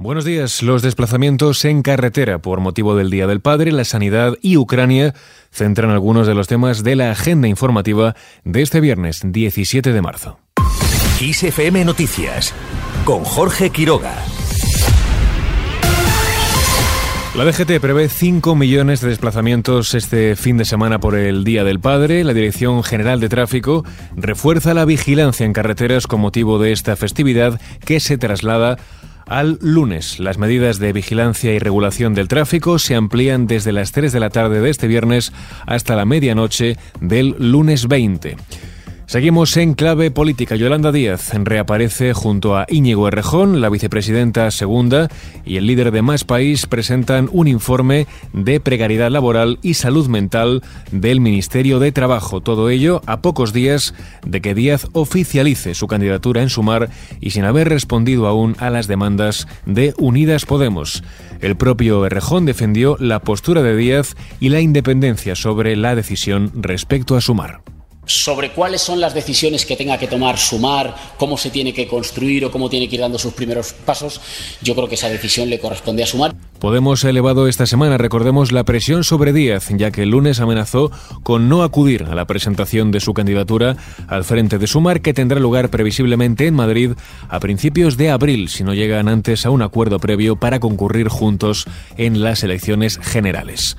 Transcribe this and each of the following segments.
Buenos días. Los desplazamientos en carretera por motivo del Día del Padre, la sanidad y Ucrania centran algunos de los temas de la agenda informativa de este viernes 17 de marzo. ISFM Noticias con Jorge Quiroga. La DGT prevé 5 millones de desplazamientos este fin de semana por el Día del Padre. La Dirección General de Tráfico refuerza la vigilancia en carreteras con motivo de esta festividad que se traslada al lunes. Las medidas de vigilancia y regulación del tráfico se amplían desde las 3 de la tarde de este viernes hasta la medianoche del lunes 20. Seguimos en clave política. Yolanda Díaz reaparece junto a Íñigo Errejón, la vicepresidenta segunda, y el líder de Más País presentan un informe de precariedad laboral y salud mental del Ministerio de Trabajo. Todo ello a pocos días de que Díaz oficialice su candidatura en Sumar y sin haber respondido aún a las demandas de Unidas Podemos. El propio Errejón defendió la postura de Díaz y la independencia sobre la decisión respecto a Sumar sobre cuáles son las decisiones que tenga que tomar Sumar, cómo se tiene que construir o cómo tiene que ir dando sus primeros pasos, yo creo que esa decisión le corresponde a Sumar. Podemos ha elevado esta semana, recordemos, la presión sobre Díaz, ya que el lunes amenazó con no acudir a la presentación de su candidatura al frente de Sumar, que tendrá lugar previsiblemente en Madrid a principios de abril, si no llegan antes a un acuerdo previo para concurrir juntos en las elecciones generales.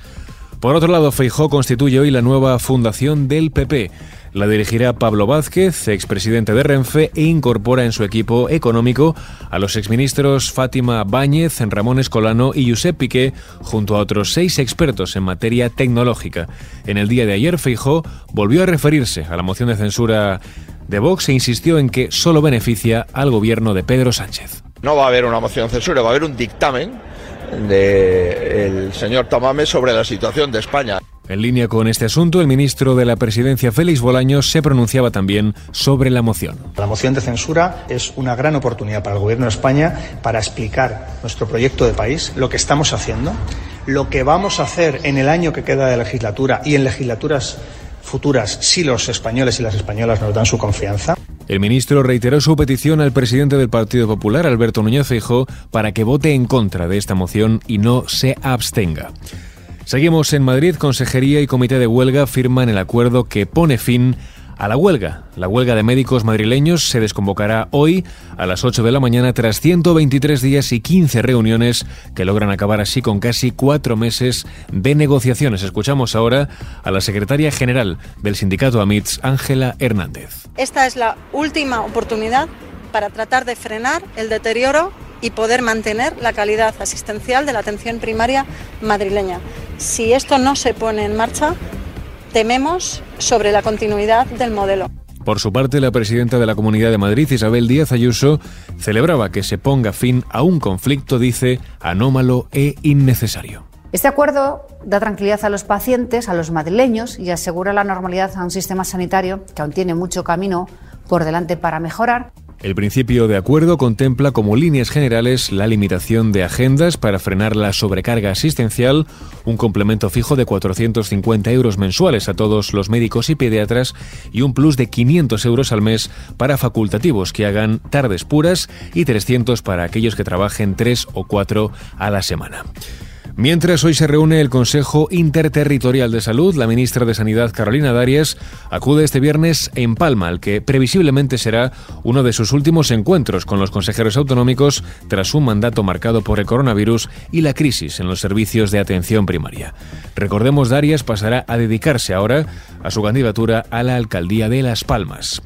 Por otro lado, Feijó constituye hoy la nueva fundación del PP. La dirigirá Pablo Vázquez, expresidente de Renfe, e incorpora en su equipo económico a los exministros Fátima Báñez, Ramón Escolano y Josep Piqué, junto a otros seis expertos en materia tecnológica. En el día de ayer, Feijó volvió a referirse a la moción de censura de Vox e insistió en que solo beneficia al gobierno de Pedro Sánchez. No va a haber una moción de censura, va a haber un dictamen del señor Tamame sobre la situación de España. En línea con este asunto, el ministro de la Presidencia, Félix Bolaños, se pronunciaba también sobre la moción. La moción de censura es una gran oportunidad para el Gobierno de España para explicar nuestro proyecto de país, lo que estamos haciendo, lo que vamos a hacer en el año que queda de legislatura y en legislaturas futuras si los españoles y las españolas nos dan su confianza. El ministro reiteró su petición al presidente del Partido Popular, Alberto Núñez Feijóo, para que vote en contra de esta moción y no se abstenga. Seguimos en Madrid. Consejería y Comité de Huelga firman el acuerdo que pone fin a la huelga. La huelga de médicos madrileños se desconvocará hoy a las 8 de la mañana tras 123 días y 15 reuniones que logran acabar así con casi cuatro meses de negociaciones. Escuchamos ahora a la secretaria general del sindicato AMITS, Ángela Hernández. Esta es la última oportunidad para tratar de frenar el deterioro y poder mantener la calidad asistencial de la atención primaria madrileña. Si esto no se pone en marcha, tememos sobre la continuidad del modelo. Por su parte, la presidenta de la Comunidad de Madrid, Isabel Díaz Ayuso, celebraba que se ponga fin a un conflicto, dice, anómalo e innecesario. Este acuerdo da tranquilidad a los pacientes, a los madrileños y asegura la normalidad a un sistema sanitario que aún tiene mucho camino por delante para mejorar el principio de acuerdo contempla como líneas generales la limitación de agendas para frenar la sobrecarga asistencial, un complemento fijo de 450 euros mensuales a todos los médicos y pediatras y un plus de 500 euros al mes para facultativos que hagan tardes puras y 300 para aquellos que trabajen tres o cuatro a la semana. Mientras hoy se reúne el Consejo Interterritorial de Salud, la ministra de Sanidad Carolina Darias acude este viernes en Palma, al que previsiblemente será uno de sus últimos encuentros con los consejeros autonómicos tras un mandato marcado por el coronavirus y la crisis en los servicios de atención primaria. Recordemos, Darias pasará a dedicarse ahora a su candidatura a la alcaldía de Las Palmas.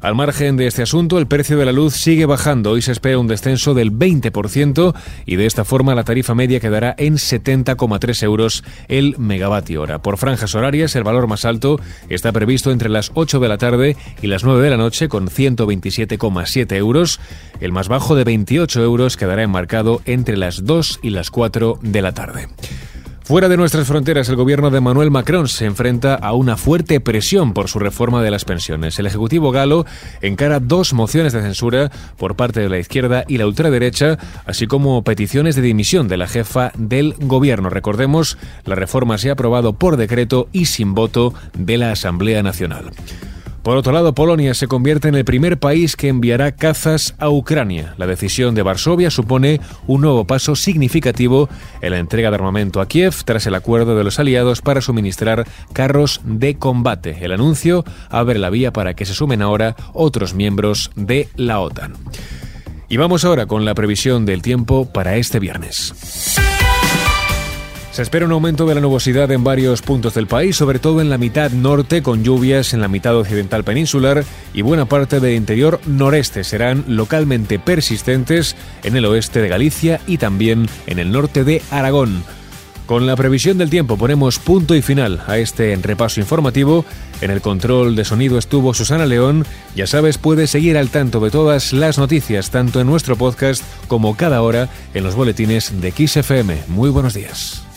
Al margen de este asunto, el precio de la luz sigue bajando. Hoy se espera un descenso del 20% y de esta forma la tarifa media quedará en 70,3 euros el megavatio hora. Por franjas horarias, el valor más alto está previsto entre las 8 de la tarde y las 9 de la noche con 127,7 euros. El más bajo de 28 euros quedará enmarcado entre las 2 y las 4 de la tarde. Fuera de nuestras fronteras, el gobierno de Manuel Macron se enfrenta a una fuerte presión por su reforma de las pensiones. El Ejecutivo galo encara dos mociones de censura por parte de la izquierda y la ultraderecha, así como peticiones de dimisión de la jefa del gobierno. Recordemos, la reforma se ha aprobado por decreto y sin voto de la Asamblea Nacional. Por otro lado, Polonia se convierte en el primer país que enviará cazas a Ucrania. La decisión de Varsovia supone un nuevo paso significativo en la entrega de armamento a Kiev tras el acuerdo de los aliados para suministrar carros de combate. El anuncio abre la vía para que se sumen ahora otros miembros de la OTAN. Y vamos ahora con la previsión del tiempo para este viernes. Se espera un aumento de la nubosidad en varios puntos del país, sobre todo en la mitad norte, con lluvias en la mitad occidental peninsular y buena parte del interior noreste serán localmente persistentes en el oeste de Galicia y también en el norte de Aragón. Con la previsión del tiempo ponemos punto y final a este repaso informativo. En el control de sonido estuvo Susana León. Ya sabes, puedes seguir al tanto de todas las noticias, tanto en nuestro podcast como cada hora en los boletines de XFM. Muy buenos días.